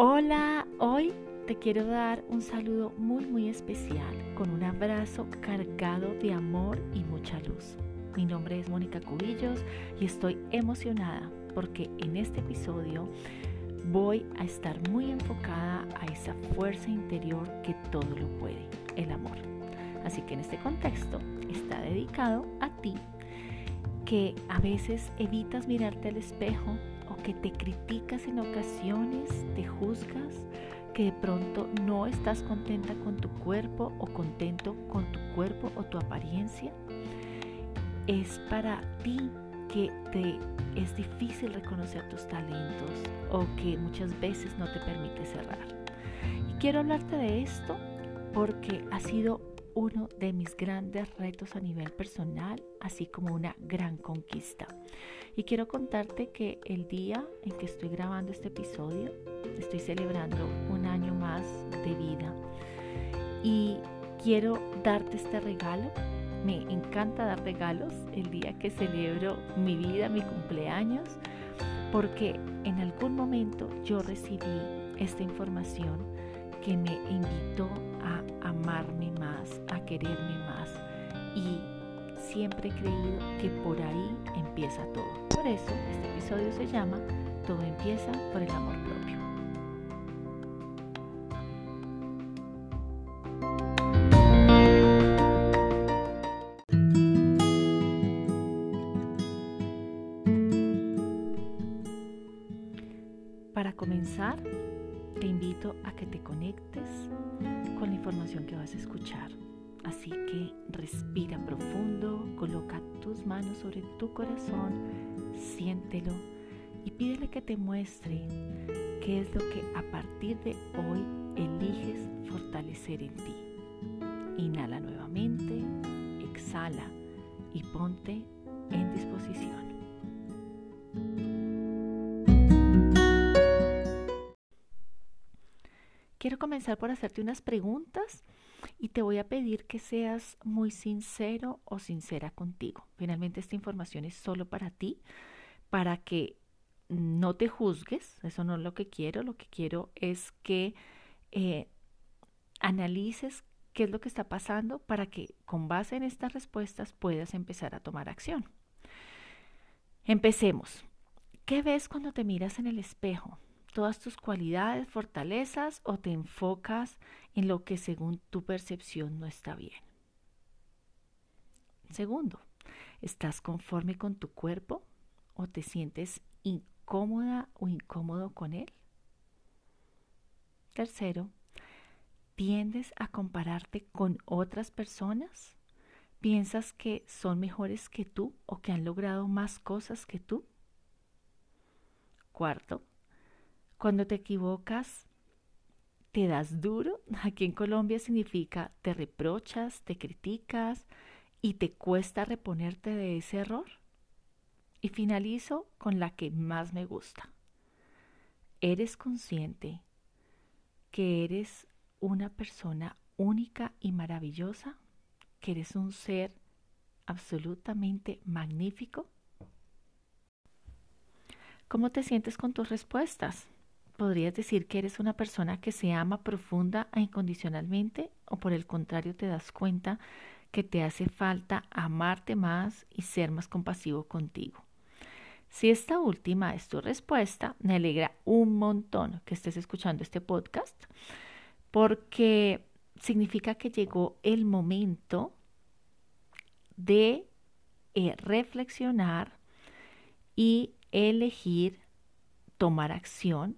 Hola, hoy te quiero dar un saludo muy muy especial con un abrazo cargado de amor y mucha luz. Mi nombre es Mónica Cubillos y estoy emocionada porque en este episodio voy a estar muy enfocada a esa fuerza interior que todo lo puede, el amor. Así que en este contexto está dedicado a ti que a veces evitas mirarte al espejo o que te criticas en ocasiones, te juzgas, que de pronto no estás contenta con tu cuerpo o contento con tu cuerpo o tu apariencia. Es para ti que te es difícil reconocer tus talentos o que muchas veces no te permite cerrar. Y quiero hablarte de esto porque ha sido uno de mis grandes retos a nivel personal, así como una gran conquista. Y quiero contarte que el día en que estoy grabando este episodio, estoy celebrando un año más de vida. Y quiero darte este regalo. Me encanta dar regalos el día que celebro mi vida, mi cumpleaños, porque en algún momento yo recibí esta información que me invitó a amarme a quererme más. Y siempre he creído que por ahí empieza todo. Por eso este episodio se llama Todo empieza por el amor propio. Para comenzar, te invito a que te conectes con la información que vas a escuchar. Así que respira profundo, coloca tus manos sobre tu corazón, siéntelo y pídele que te muestre qué es lo que a partir de hoy eliges fortalecer en ti. Inhala nuevamente, exhala y ponte en disposición. Quiero comenzar por hacerte unas preguntas y te voy a pedir que seas muy sincero o sincera contigo. Finalmente esta información es solo para ti, para que no te juzgues, eso no es lo que quiero, lo que quiero es que eh, analices qué es lo que está pasando para que con base en estas respuestas puedas empezar a tomar acción. Empecemos. ¿Qué ves cuando te miras en el espejo? Todas tus cualidades, fortalezas o te enfocas en lo que según tu percepción no está bien. Segundo, ¿estás conforme con tu cuerpo o te sientes incómoda o incómodo con él? Tercero, ¿tiendes a compararte con otras personas? ¿Piensas que son mejores que tú o que han logrado más cosas que tú? Cuarto, cuando te equivocas, te das duro. Aquí en Colombia significa te reprochas, te criticas y te cuesta reponerte de ese error. Y finalizo con la que más me gusta. Eres consciente que eres una persona única y maravillosa, que eres un ser absolutamente magnífico. ¿Cómo te sientes con tus respuestas? ¿Podrías decir que eres una persona que se ama profunda e incondicionalmente o por el contrario te das cuenta que te hace falta amarte más y ser más compasivo contigo? Si esta última es tu respuesta, me alegra un montón que estés escuchando este podcast porque significa que llegó el momento de eh, reflexionar y elegir tomar acción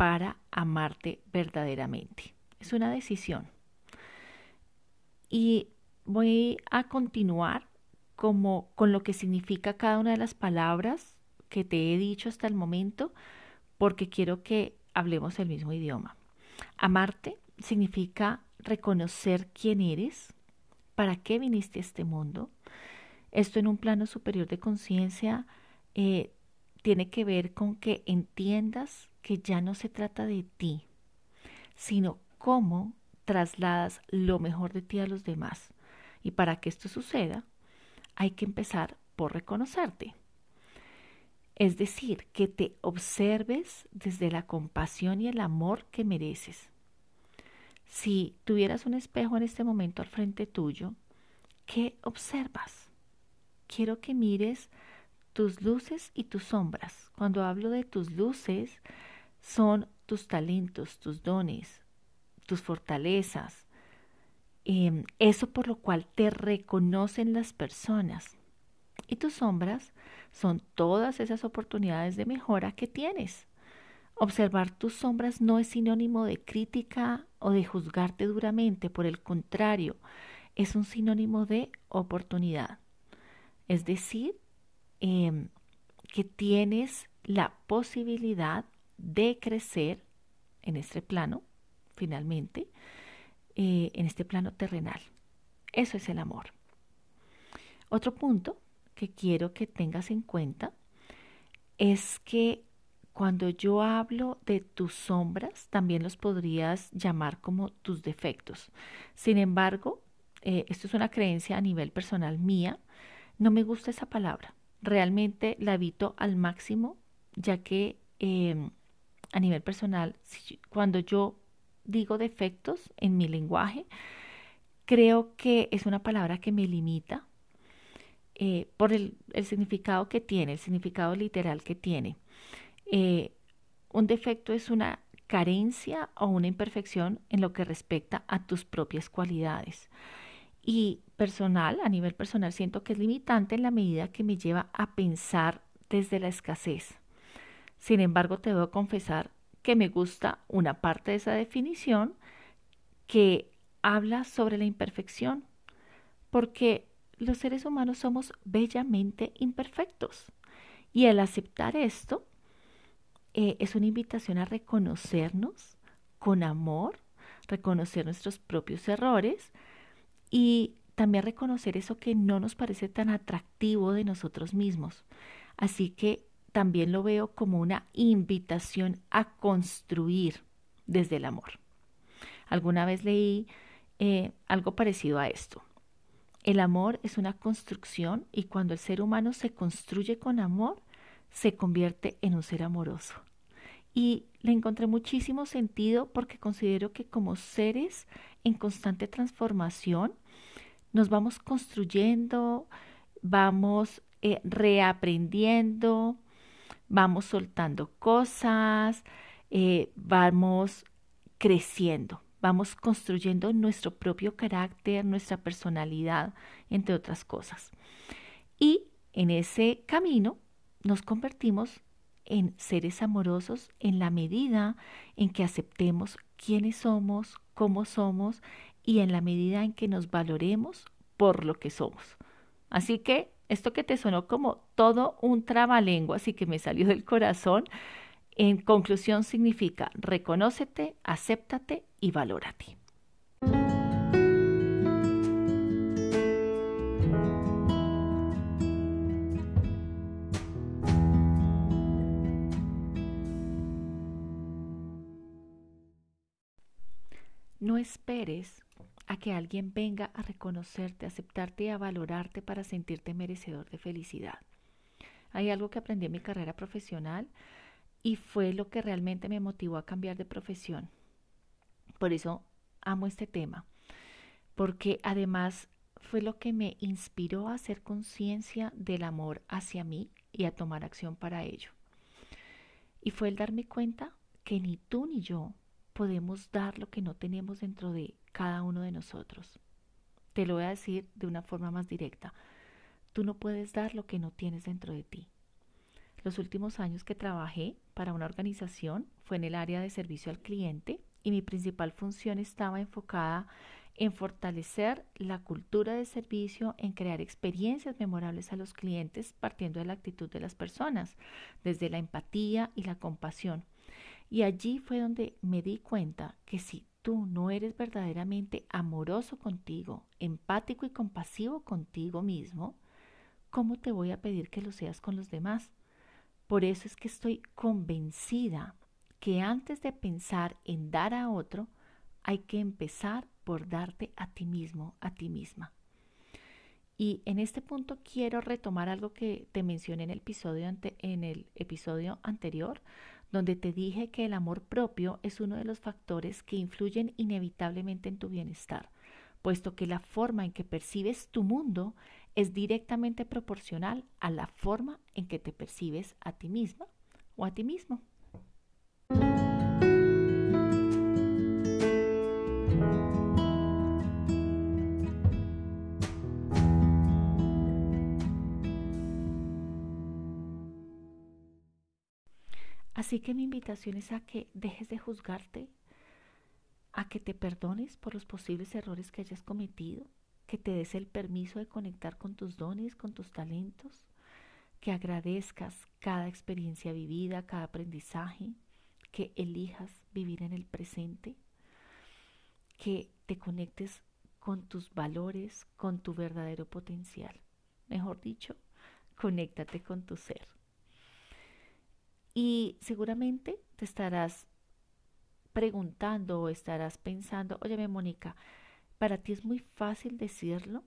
para amarte verdaderamente. Es una decisión. Y voy a continuar como con lo que significa cada una de las palabras que te he dicho hasta el momento, porque quiero que hablemos el mismo idioma. Amarte significa reconocer quién eres, para qué viniste a este mundo. Esto en un plano superior de conciencia eh, tiene que ver con que entiendas que ya no se trata de ti, sino cómo trasladas lo mejor de ti a los demás. Y para que esto suceda, hay que empezar por reconocerte. Es decir, que te observes desde la compasión y el amor que mereces. Si tuvieras un espejo en este momento al frente tuyo, ¿qué observas? Quiero que mires tus luces y tus sombras. Cuando hablo de tus luces, son tus talentos, tus dones, tus fortalezas, em, eso por lo cual te reconocen las personas. Y tus sombras son todas esas oportunidades de mejora que tienes. Observar tus sombras no es sinónimo de crítica o de juzgarte duramente, por el contrario, es un sinónimo de oportunidad. Es decir, em, que tienes la posibilidad de crecer en este plano, finalmente, eh, en este plano terrenal. Eso es el amor. Otro punto que quiero que tengas en cuenta es que cuando yo hablo de tus sombras, también los podrías llamar como tus defectos. Sin embargo, eh, esto es una creencia a nivel personal mía, no me gusta esa palabra. Realmente la evito al máximo, ya que em, a nivel personal, cuando yo digo defectos en mi lenguaje, creo que es una palabra que me limita eh, por el, significado que tiene, el significado literal que tiene. Eh, un defecto es una carencia o una imperfección en lo que respecta a tus propias cualidades. Y personal, a nivel personal, siento que es limitante en la medida que me lleva a pensar desde la escasez. Sin embargo, te debo confesar que me gusta una parte de esa definición que habla sobre la imperfección, porque los seres humanos somos bellamente imperfectos. Y el aceptar esto eh, es una invitación a reconocernos con amor, reconocer nuestros propios errores y también reconocer eso que no nos parece tan atractivo de nosotros mismos. Así que también lo veo como una invitación a construir desde el amor. Alguna vez leí eh, algo parecido a esto. El amor es una construcción y cuando el ser humano se construye con amor, se convierte en un ser amoroso. Y le encontré muchísimo sentido porque considero que como seres en constante transformación, nos vamos construyendo, vamos eh, reaprendiendo, vamos soltando cosas, eh, vamos creciendo vamos construyendo nuestro propio carácter, nuestra personalidad, entre otras cosas. Y en ese camino nos convertimos en seres amorosos en la medida en que aceptemos quiénes somos, cómo somos y en la medida en que nos valoremos por lo que somos. Así que esto que te sonó como todo un trabalengua, así que me salió del corazón, en conclusión significa reconócete, acéptate y valórate. No esperes a que alguien venga a reconocerte, aceptarte y a valorarte para sentirte merecedor de felicidad. Hay algo que aprendí en mi carrera profesional y fue lo que realmente me motivó a cambiar de profesión. Por eso amo este tema, porque además fue lo que me inspiró a hacer conciencia del amor hacia mí y a tomar acción para ello. Y fue el darme cuenta que ni tú ni yo podemos dar lo que no tenemos dentro de cada uno de nosotros. Te lo voy a decir de una forma más directa. Tú no puedes dar lo que no tienes dentro de ti. Los últimos años que trabajé para una organización fue en el área de servicio al cliente y mi principal función estaba enfocada en fortalecer la cultura de servicio, en crear experiencias memorables a los clientes partiendo de la actitud de las personas, desde la empatía y la compasión. Y allí fue donde me di cuenta que si tú no eres verdaderamente amoroso contigo, empático y compasivo contigo mismo, ¿cómo te voy a pedir que lo seas con los demás? Por eso es que estoy convencida que antes de pensar en dar a otro, hay que empezar por darte a ti mismo, a ti misma. Y en este punto quiero retomar algo que te mencioné en el episodio, en el episodio anterior, donde te dije que el amor propio es uno de los factores que influyen inevitablemente en tu bienestar, puesto que la forma en que percibes tu mundo es directamente proporcional a la forma en que te percibes a ti misma o a ti mismo. Así que mi invitación es a que dejes de juzgarte, a que te perdones por los posibles errores que hayas cometido, que te des el permiso de conectar con tus dones, con tus talentos, que agradezcas cada experiencia vivida, cada aprendizaje, que elijas vivir en el presente, que te conectes con tus valores, con tu verdadero potencial. Mejor dicho, conéctate con tu ser. Y seguramente te estarás preguntando o estarás pensando, oye, Mónica, para ti es muy fácil decirlo,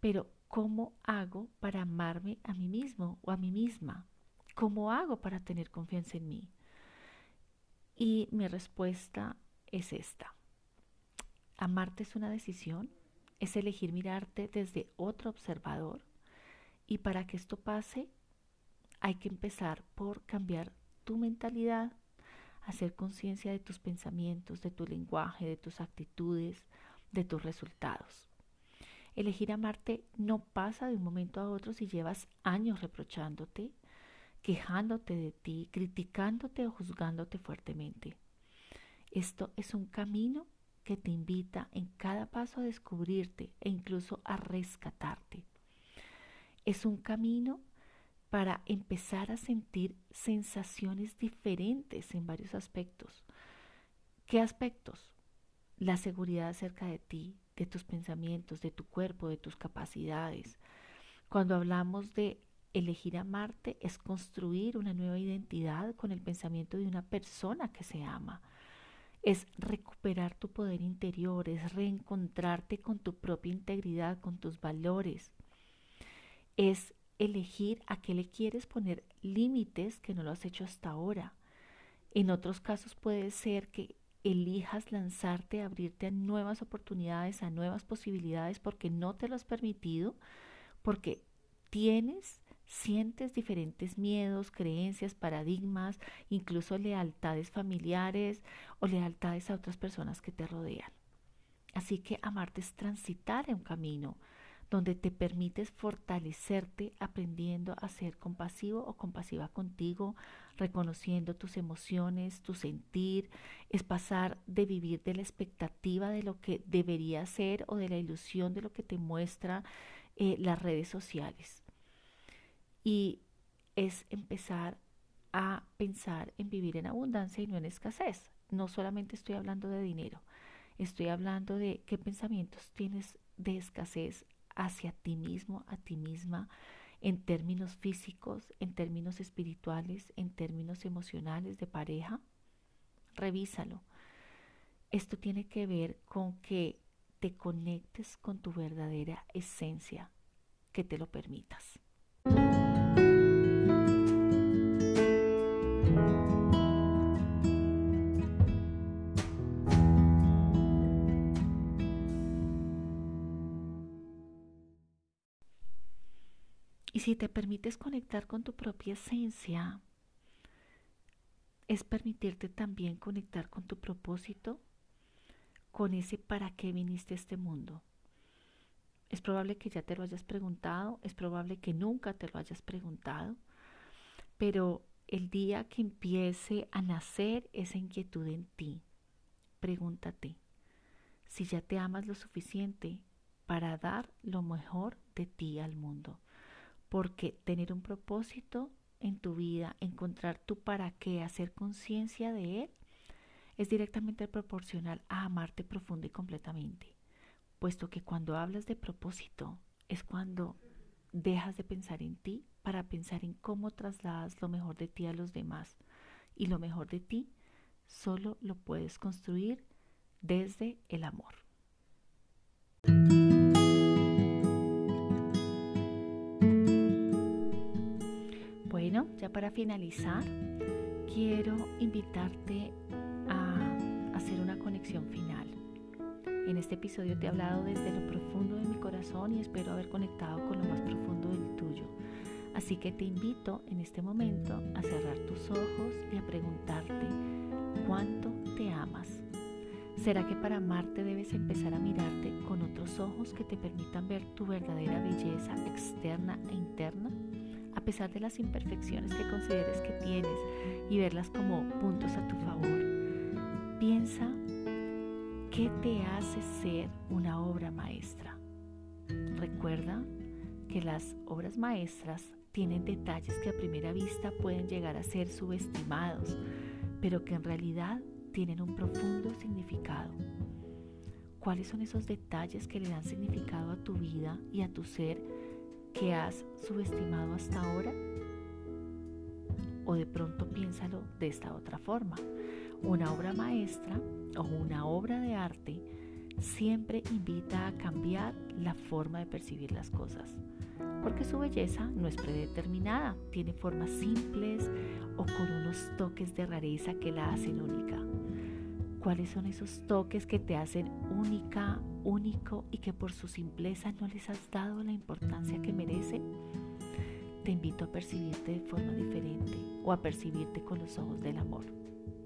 pero ¿cómo hago para amarme a mí mismo o a mí misma? ¿Cómo hago para tener confianza en mí? Y mi respuesta es esta. Amarte es una decisión, es elegir mirarte desde otro observador y para que esto pase hay que empezar por cambiar tu mentalidad, hacer conciencia de tus pensamientos, de tu lenguaje, de tus actitudes, de tus resultados. Elegir amarte no pasa de un momento a otro si llevas años reprochándote, quejándote de ti, criticándote o juzgándote fuertemente. Esto es un camino que te invita en cada paso a descubrirte e incluso a rescatarte. Es un camino para empezar a sentir sensaciones diferentes en varios aspectos. ¿Qué aspectos? La seguridad acerca de ti, de tus pensamientos, de tu cuerpo, de tus capacidades. Cuando hablamos de elegir amarte, es construir una nueva identidad con el pensamiento de una persona que se ama. Es recuperar tu poder interior, es reencontrarte con tu propia integridad, con tus valores. Es elegir a qué le quieres poner límites que no lo has hecho hasta ahora. En otros casos puede ser que elijas lanzarte, abrirte a nuevas oportunidades, a nuevas posibilidades porque no te lo has permitido, porque tienes, sientes diferentes miedos, creencias, paradigmas, incluso lealtades familiares o lealtades a otras personas que te rodean. Así que amarte es transitar en un camino, donde te permites fortalecerte aprendiendo a ser compasivo o compasiva contigo, reconociendo tus emociones, tu sentir, es pasar de vivir de la expectativa de lo que debería ser o de la ilusión de lo que te muestra eh, las redes sociales. Y es empezar a pensar en vivir en abundancia y no en escasez. No solamente estoy hablando de dinero, estoy hablando de qué pensamientos tienes de escasez hacia ti mismo, a ti misma, en términos físicos, en términos espirituales, en términos emocionales de pareja? Revísalo. Esto tiene que ver con que te conectes con tu verdadera esencia, que te lo permitas. Si te permites conectar con tu propia esencia, es permitirte también conectar con tu propósito, con ese para qué viniste a este mundo. Es probable que ya te lo hayas preguntado, es probable que nunca te lo hayas preguntado, pero el día que empiece a nacer esa inquietud en ti, pregúntate si ya te amas lo suficiente para dar lo mejor de ti al mundo porque tener un propósito en tu vida, encontrar tu para qué, hacer conciencia de él, es directamente proporcional a amarte profundo y completamente, puesto que cuando hablas de propósito es cuando dejas de pensar en ti para pensar en cómo trasladas lo mejor de ti a los demás. Y lo mejor de ti solo lo puedes construir desde el amor. Ya para finalizar, quiero invitarte a hacer una conexión final. En este episodio te he hablado desde lo profundo de mi corazón y espero haber conectado con lo más profundo del tuyo. Así que te invito en este momento a cerrar tus ojos y a preguntarte cuánto te amas. ¿Será que para amarte debes empezar a mirarte con otros ojos que te permitan ver tu verdadera belleza externa e interna? A pesar de las imperfecciones que consideres que tienes y verlas como puntos a tu favor, piensa qué te hace ser una obra maestra. Recuerda que las obras maestras tienen detalles que a primera vista pueden llegar a ser subestimados, pero que en realidad tienen un profundo significado. ¿Cuáles son esos detalles que le dan significado a tu vida y a tu ser que has subestimado hasta ahora? O de pronto piénsalo de esta otra forma. Una obra maestra o una obra de arte siempre invita a cambiar la forma de percibir las cosas, porque su belleza no es predeterminada, tiene formas simples o con unos toques de rareza que la hacen única cuáles son esos toques que te hacen única, único y que por su simpleza no les has dado la importancia que merecen. Te invito a percibirte de forma diferente o a percibirte con los ojos del amor.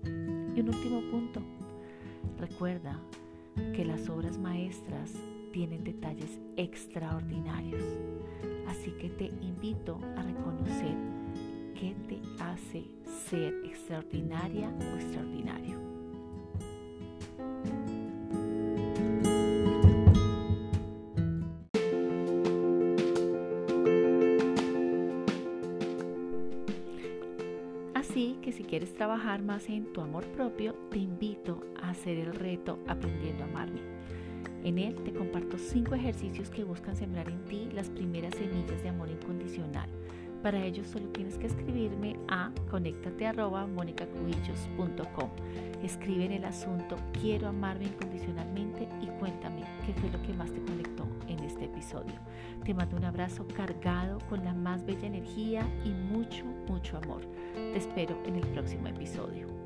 Y un último punto. Recuerda que las obras maestras tienen detalles extraordinarios. Así que te invito a reconocer qué te hace ser extraordinaria o extraordinario. Trabajar más en tu amor propio, te invito a hacer el reto Aprendiendo a amarme. En él te comparto cinco ejercicios que buscan sembrar en ti las primeras semillas de amor incondicional. Para ello solo tienes que escribirme a conectate@monicacubillos.com. Escribe en el asunto Quiero amarme incondicionalmente y cuéntame qué fue lo que más te conectó en este episodio. Te mando un abrazo cargado con la más bella energía y mucho, mucho amor. Te espero en el próximo episodio.